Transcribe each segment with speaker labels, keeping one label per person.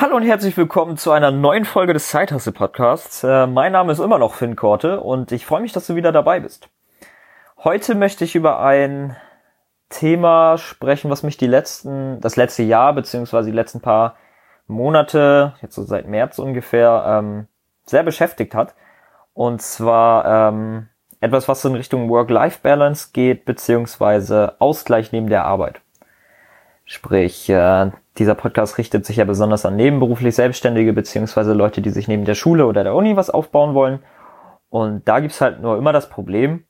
Speaker 1: Hallo und herzlich willkommen zu einer neuen Folge des Zeithasse Podcasts. Äh, mein Name ist immer noch Finn Korte und ich freue mich, dass du wieder dabei bist. Heute möchte ich über ein Thema sprechen, was mich die letzten, das letzte Jahr beziehungsweise die letzten paar Monate, jetzt so seit März ungefähr, ähm, sehr beschäftigt hat. Und zwar ähm, etwas, was in Richtung Work-Life-Balance geht, beziehungsweise Ausgleich neben der Arbeit. Sprich, äh, dieser Podcast richtet sich ja besonders an nebenberuflich Selbstständige, beziehungsweise Leute, die sich neben der Schule oder der Uni was aufbauen wollen. Und da gibt's halt nur immer das Problem,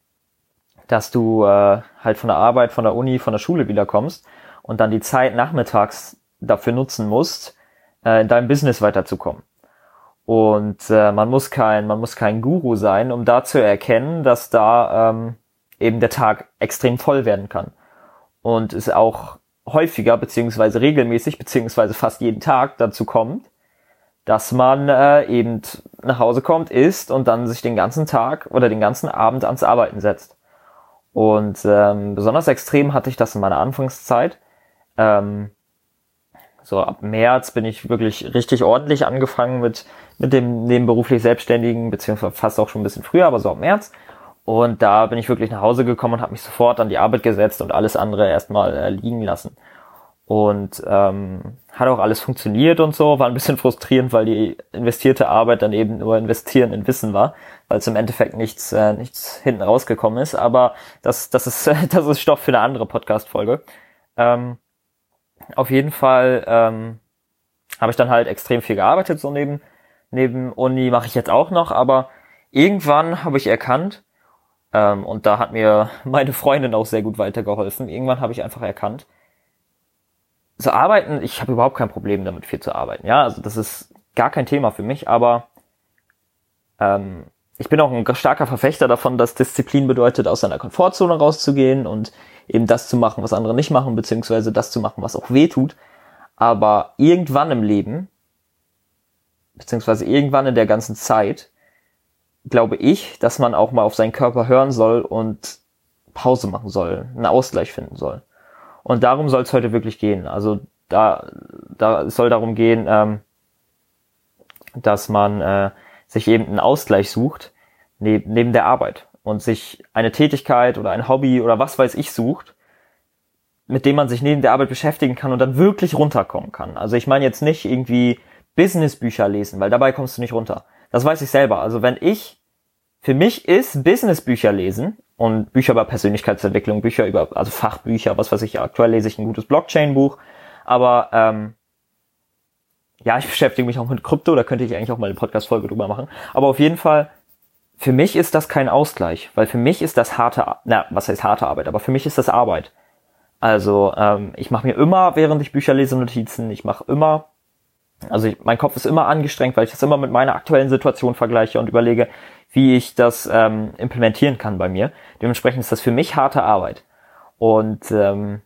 Speaker 1: dass du äh, halt von der Arbeit, von der Uni, von der Schule wiederkommst und dann die Zeit nachmittags dafür nutzen musst, äh, in deinem Business weiterzukommen. Und äh, man muss kein, man muss kein Guru sein, um da zu erkennen, dass da ähm, eben der Tag extrem voll werden kann. Und es auch häufiger, beziehungsweise regelmäßig, beziehungsweise fast jeden Tag dazu kommt, dass man äh, eben nach Hause kommt, isst und dann sich den ganzen Tag oder den ganzen Abend ans Arbeiten setzt. Und ähm, besonders extrem hatte ich das in meiner Anfangszeit. Ähm, so ab März bin ich wirklich richtig ordentlich angefangen mit, mit dem nebenberuflich Selbstständigen, beziehungsweise fast auch schon ein bisschen früher, aber so ab März. Und da bin ich wirklich nach Hause gekommen und habe mich sofort an die Arbeit gesetzt und alles andere erstmal äh, liegen lassen. Und ähm, hat auch alles funktioniert und so, war ein bisschen frustrierend, weil die investierte Arbeit dann eben nur investieren in Wissen war, weil es im Endeffekt nichts, äh, nichts hinten rausgekommen ist. Aber das, das ist, das ist Stoff für eine andere Podcast-Folge. Ähm, auf jeden Fall ähm, habe ich dann halt extrem viel gearbeitet, so neben, neben Uni mache ich jetzt auch noch, aber irgendwann habe ich erkannt, ähm, und da hat mir meine Freundin auch sehr gut weitergeholfen, irgendwann habe ich einfach erkannt, so arbeiten, ich habe überhaupt kein Problem damit, viel zu arbeiten. Ja, also das ist gar kein Thema für mich, aber ähm, ich bin auch ein starker Verfechter davon, dass Disziplin bedeutet, aus seiner Komfortzone rauszugehen und eben das zu machen, was andere nicht machen, beziehungsweise das zu machen, was auch weh tut. Aber irgendwann im Leben, beziehungsweise irgendwann in der ganzen Zeit, glaube ich, dass man auch mal auf seinen Körper hören soll und Pause machen soll, einen Ausgleich finden soll. Und darum soll es heute wirklich gehen. Also da, da soll darum gehen, ähm, dass man äh, sich eben einen Ausgleich sucht neben, neben der Arbeit und sich eine Tätigkeit oder ein Hobby oder was weiß ich sucht, mit dem man sich neben der Arbeit beschäftigen kann und dann wirklich runterkommen kann. Also ich meine jetzt nicht irgendwie Businessbücher lesen, weil dabei kommst du nicht runter. Das weiß ich selber. Also wenn ich, für mich ist Businessbücher lesen und Bücher über Persönlichkeitsentwicklung, Bücher über, also Fachbücher, was weiß ich, aktuell lese ich ein gutes Blockchain-Buch, aber ähm, ja, ich beschäftige mich auch mit Krypto, da könnte ich eigentlich auch mal eine Podcast-Folge drüber machen. Aber auf jeden Fall, für mich ist das kein Ausgleich, weil für mich ist das harte, na, was heißt harte Arbeit, aber für mich ist das Arbeit. Also ähm, ich mache mir immer, während ich Bücher lese, Notizen. Ich mache immer, also ich, mein Kopf ist immer angestrengt, weil ich das immer mit meiner aktuellen Situation vergleiche und überlege, wie ich das ähm, implementieren kann bei mir. Dementsprechend ist das für mich harte Arbeit. Und ähm,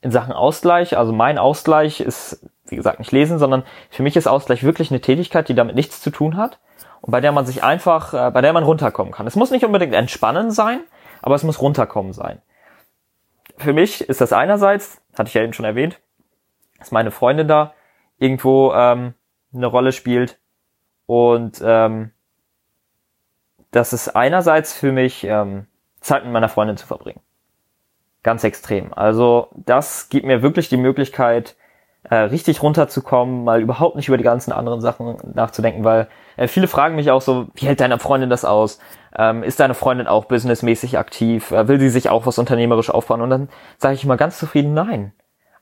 Speaker 1: in Sachen Ausgleich, also mein Ausgleich ist wie gesagt, nicht lesen, sondern für mich ist Ausgleich wirklich eine Tätigkeit, die damit nichts zu tun hat und bei der man sich einfach, äh, bei der man runterkommen kann. Es muss nicht unbedingt entspannen sein, aber es muss runterkommen sein. Für mich ist das einerseits, hatte ich ja eben schon erwähnt, dass meine Freundin da irgendwo ähm, eine Rolle spielt und ähm, das ist einerseits für mich ähm, Zeit mit meiner Freundin zu verbringen. Ganz extrem. Also das gibt mir wirklich die Möglichkeit, äh, richtig runterzukommen, mal überhaupt nicht über die ganzen anderen Sachen nachzudenken, weil äh, viele fragen mich auch so, wie hält deine Freundin das aus? Ähm, ist deine Freundin auch businessmäßig aktiv? Äh, will sie sich auch was unternehmerisch aufbauen? Und dann sage ich immer ganz zufrieden, nein.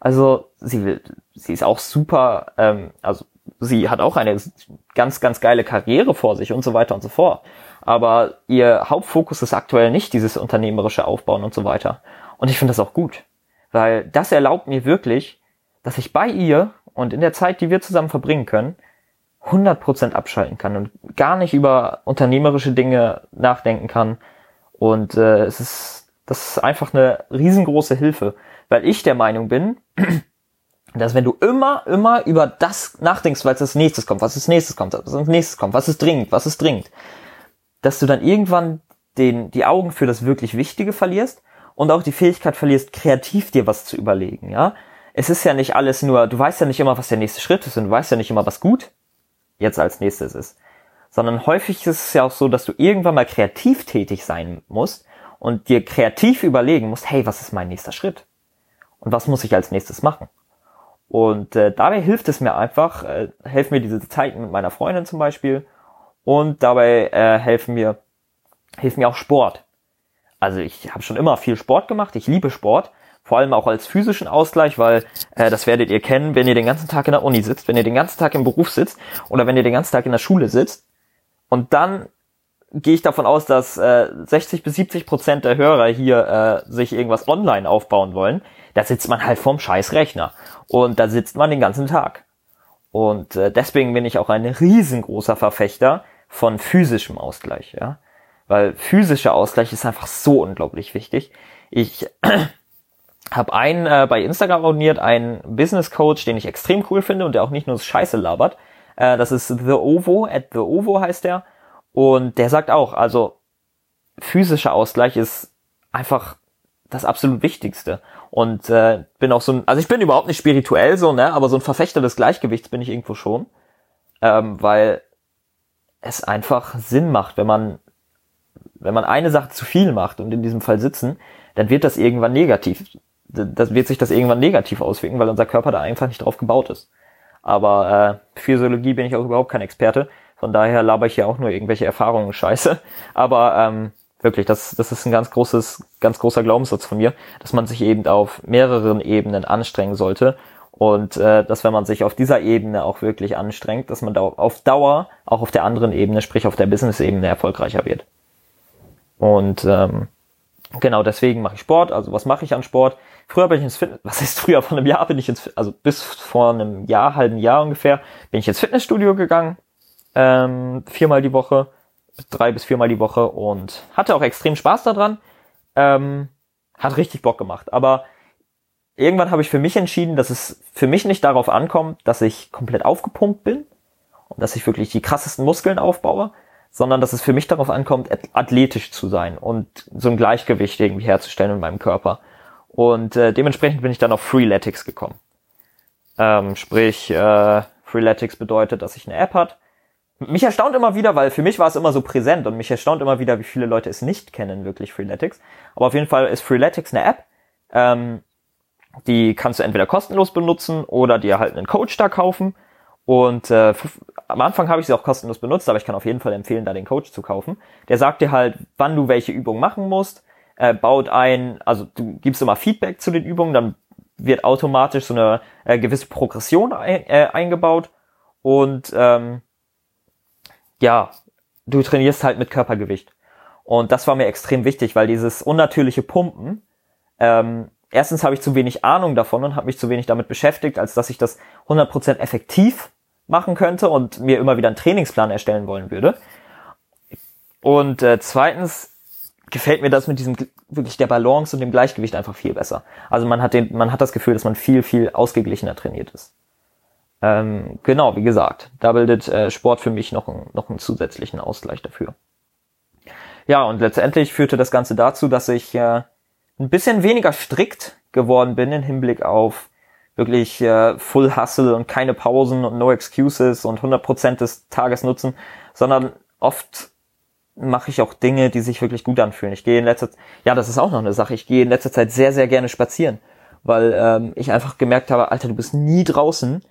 Speaker 1: Also sie will, sie ist auch super, ähm, also sie hat auch eine ganz, ganz geile Karriere vor sich und so weiter und so fort. Aber ihr Hauptfokus ist aktuell nicht dieses unternehmerische Aufbauen und so weiter. Und ich finde das auch gut, weil das erlaubt mir wirklich, dass ich bei ihr und in der Zeit, die wir zusammen verbringen können, 100% abschalten kann und gar nicht über unternehmerische Dinge nachdenken kann. Und äh, es ist, das ist einfach eine riesengroße Hilfe, weil ich der Meinung bin, dass wenn du immer, immer über das nachdenkst, es als nächstes kommt, was als nächstes kommt, was als nächstes kommt, was ist dringend, was ist dringend, dass du dann irgendwann den, die Augen für das wirklich Wichtige verlierst und auch die Fähigkeit verlierst, kreativ dir was zu überlegen, ja es ist ja nicht alles nur, du weißt ja nicht immer, was der nächste Schritt ist und du weißt ja nicht immer, was gut jetzt als nächstes ist. Sondern häufig ist es ja auch so, dass du irgendwann mal kreativ tätig sein musst und dir kreativ überlegen musst, hey, was ist mein nächster Schritt? Und was muss ich als nächstes machen? Und äh, dabei hilft es mir einfach, äh, helfen mir diese Zeiten mit meiner Freundin zum Beispiel und dabei äh, helfen mir, hilft mir auch Sport. Also ich habe schon immer viel Sport gemacht, ich liebe Sport, vor allem auch als physischen Ausgleich, weil äh, das werdet ihr kennen, wenn ihr den ganzen Tag in der Uni sitzt, wenn ihr den ganzen Tag im Beruf sitzt oder wenn ihr den ganzen Tag in der Schule sitzt und dann gehe ich davon aus, dass äh, 60 bis 70 Prozent der Hörer hier äh, sich irgendwas online aufbauen wollen. Da sitzt man halt vorm scheiß Rechner und da sitzt man den ganzen Tag. Und äh, deswegen bin ich auch ein riesengroßer Verfechter von physischem Ausgleich, ja. Weil physischer Ausgleich ist einfach so unglaublich wichtig. Ich habe einen äh, bei Instagram abonniert, einen Business Coach, den ich extrem cool finde und der auch nicht nur Scheiße labert. Äh, das ist The Ovo, at The Ovo heißt der. Und der sagt auch, also physischer Ausgleich ist einfach das absolut Wichtigste. Und äh, bin auch so ein, also ich bin überhaupt nicht spirituell so, ne, aber so ein Verfechter des Gleichgewichts bin ich irgendwo schon. Ähm, weil es einfach Sinn macht, wenn man, wenn man eine Sache zu viel macht und in diesem Fall sitzen, dann wird das irgendwann negativ. Das wird sich das irgendwann negativ auswirken, weil unser Körper da einfach nicht drauf gebaut ist. Aber äh, Physiologie bin ich auch überhaupt kein Experte. Von daher laber ich hier auch nur irgendwelche Erfahrungen scheiße. Aber ähm, wirklich, das, das ist ein ganz großes, ganz großer Glaubenssatz von mir, dass man sich eben auf mehreren Ebenen anstrengen sollte und äh, dass wenn man sich auf dieser Ebene auch wirklich anstrengt, dass man da auf Dauer auch auf der anderen Ebene, sprich auf der Business-Ebene erfolgreicher wird. Und ähm, genau deswegen mache ich Sport. Also was mache ich an Sport? Früher bin ich ins Fitness, was heißt früher? Von einem Jahr bin ich ins, also bis vor einem Jahr, halben Jahr ungefähr, bin ich ins Fitnessstudio gegangen, ähm, viermal die Woche, drei bis viermal die Woche und hatte auch extrem Spaß daran. Ähm, hat richtig Bock gemacht. Aber irgendwann habe ich für mich entschieden, dass es für mich nicht darauf ankommt, dass ich komplett aufgepumpt bin und dass ich wirklich die krassesten Muskeln aufbaue, sondern dass es für mich darauf ankommt, athletisch zu sein und so ein Gleichgewicht irgendwie herzustellen in meinem Körper. Und äh, dementsprechend bin ich dann auf Freeletics gekommen. Ähm, sprich, äh, Freeletics bedeutet, dass ich eine App hat. Mich erstaunt immer wieder, weil für mich war es immer so präsent und mich erstaunt immer wieder, wie viele Leute es nicht kennen, wirklich Freeletics. Aber auf jeden Fall ist Freeletics eine App, ähm, die kannst du entweder kostenlos benutzen oder dir halt einen Coach da kaufen. Und äh, am Anfang habe ich sie auch kostenlos benutzt, aber ich kann auf jeden Fall empfehlen, da den Coach zu kaufen. Der sagt dir halt, wann du welche Übung machen musst, äh, baut ein, also du gibst immer Feedback zu den Übungen, dann wird automatisch so eine äh, gewisse Progression ein, äh, eingebaut und ähm, ja, du trainierst halt mit Körpergewicht. Und das war mir extrem wichtig, weil dieses unnatürliche Pumpen ähm, erstens habe ich zu wenig Ahnung davon und habe mich zu wenig damit beschäftigt, als dass ich das 100% effektiv machen könnte und mir immer wieder einen Trainingsplan erstellen wollen würde. Und äh, zweitens gefällt mir das mit diesem wirklich der Balance und dem Gleichgewicht einfach viel besser. Also man hat den, man hat das Gefühl, dass man viel viel ausgeglichener trainiert ist. Ähm, genau, wie gesagt, da bildet äh, Sport für mich noch, noch einen zusätzlichen Ausgleich dafür. Ja, und letztendlich führte das Ganze dazu, dass ich äh, ein bisschen weniger strikt geworden bin im Hinblick auf wirklich äh, Full Hustle und keine Pausen und no excuses und 100% des Tages nutzen, sondern oft mache ich auch Dinge, die sich wirklich gut anfühlen. Ich gehe in letzter Zeit, ja, das ist auch noch eine Sache, ich gehe in letzter Zeit sehr, sehr gerne spazieren, weil ähm, ich einfach gemerkt habe, Alter, du bist nie draußen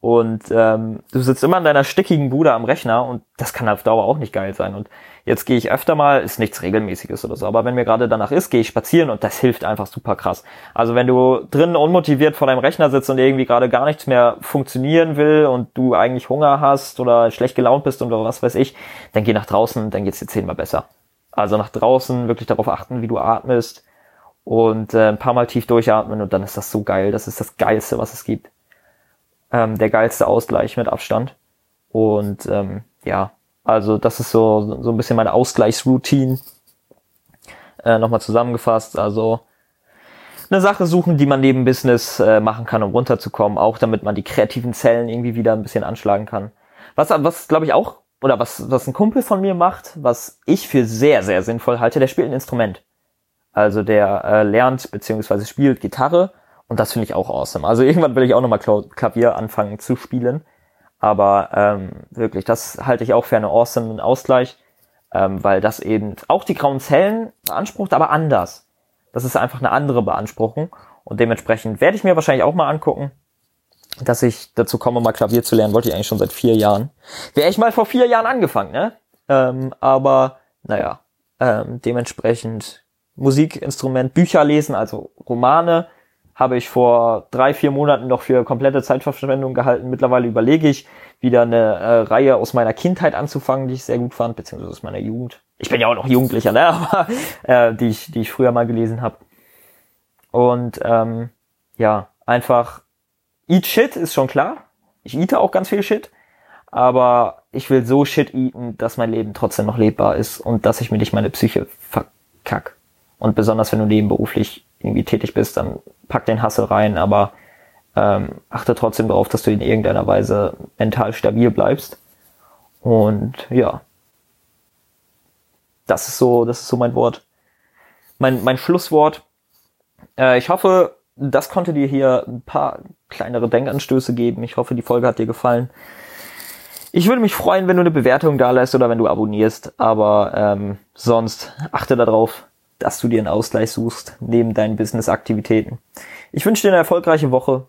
Speaker 1: und ähm, du sitzt immer in deiner stickigen Bude am Rechner und das kann auf Dauer auch nicht geil sein. Und jetzt gehe ich öfter mal, ist nichts Regelmäßiges oder so, aber wenn mir gerade danach ist, gehe ich spazieren und das hilft einfach super krass. Also wenn du drinnen unmotiviert vor deinem Rechner sitzt und irgendwie gerade gar nichts mehr funktionieren will und du eigentlich Hunger hast oder schlecht gelaunt bist oder was weiß ich, dann geh nach draußen, dann geht's dir zehnmal besser. Also nach draußen wirklich darauf achten, wie du atmest und äh, ein paar Mal tief durchatmen und dann ist das so geil. Das ist das Geilste, was es gibt ähm, der geilste Ausgleich mit Abstand. Und ähm, ja, also das ist so, so ein bisschen meine Ausgleichsroutine. Äh, Nochmal zusammengefasst. Also eine Sache suchen, die man neben Business äh, machen kann, um runterzukommen, auch damit man die kreativen Zellen irgendwie wieder ein bisschen anschlagen kann. Was, was glaube ich auch, oder was, was ein Kumpel von mir macht, was ich für sehr, sehr sinnvoll halte, der spielt ein Instrument. Also der äh, lernt beziehungsweise spielt Gitarre Und das finde ich auch awesome. Also irgendwann will ich auch nochmal Klavier anfangen zu spielen. Aber ähm, wirklich, das halte ich auch für einen awesome Ausgleich, ähm, weil das eben auch die grauen Zellen beansprucht, aber anders. Das ist einfach eine andere Beanspruchung. Und dementsprechend werde ich mir wahrscheinlich auch mal angucken, dass ich dazu komme, mal Klavier zu lernen. Wollte ich eigentlich schon seit vier Jahren. Wäre ich mal vor vier Jahren angefangen, ne? Ähm, aber naja, ähm, dementsprechend Musikinstrument, Bücher lesen, also Romane, habe ich vor drei, vier Monaten noch für komplette Zeitverschwendung gehalten. Mittlerweile überlege ich, wieder eine äh, Reihe aus meiner Kindheit anzufangen, die ich sehr gut fand, beziehungsweise aus meiner Jugend. Ich bin ja auch noch Jugendlicher, ne? aber äh, die, ich, die ich früher mal gelesen habe. Und ähm, ja, einfach eat shit ist schon klar. Ich eate auch ganz viel Shit, aber ich will so Shit eaten, dass mein Leben trotzdem noch lebbar ist und dass ich mir nicht meine Psyche verkack. Und besonders wenn du nebenberuflich irgendwie tätig bist, dann pack den Hassel rein, aber ähm, achte trotzdem darauf, dass du in irgendeiner Weise mental stabil bleibst. Und ja, das ist so, das ist so mein Wort, mein mein Schlusswort. Äh, ich hoffe, das konnte dir hier ein paar kleinere Denkanstöße geben. Ich hoffe, die Folge hat dir gefallen. Ich würde mich freuen, wenn du eine Bewertung da lässt oder wenn du abonnierst, aber ähm, sonst achte darauf, dass du dir einen Ausgleich suchst neben deinen Business-Aktivitäten. Ich wünsche dir eine erfolgreiche Woche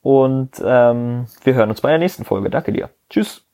Speaker 1: und ähm, wir hören uns bei der nächsten Folge. Danke dir. Tschüss.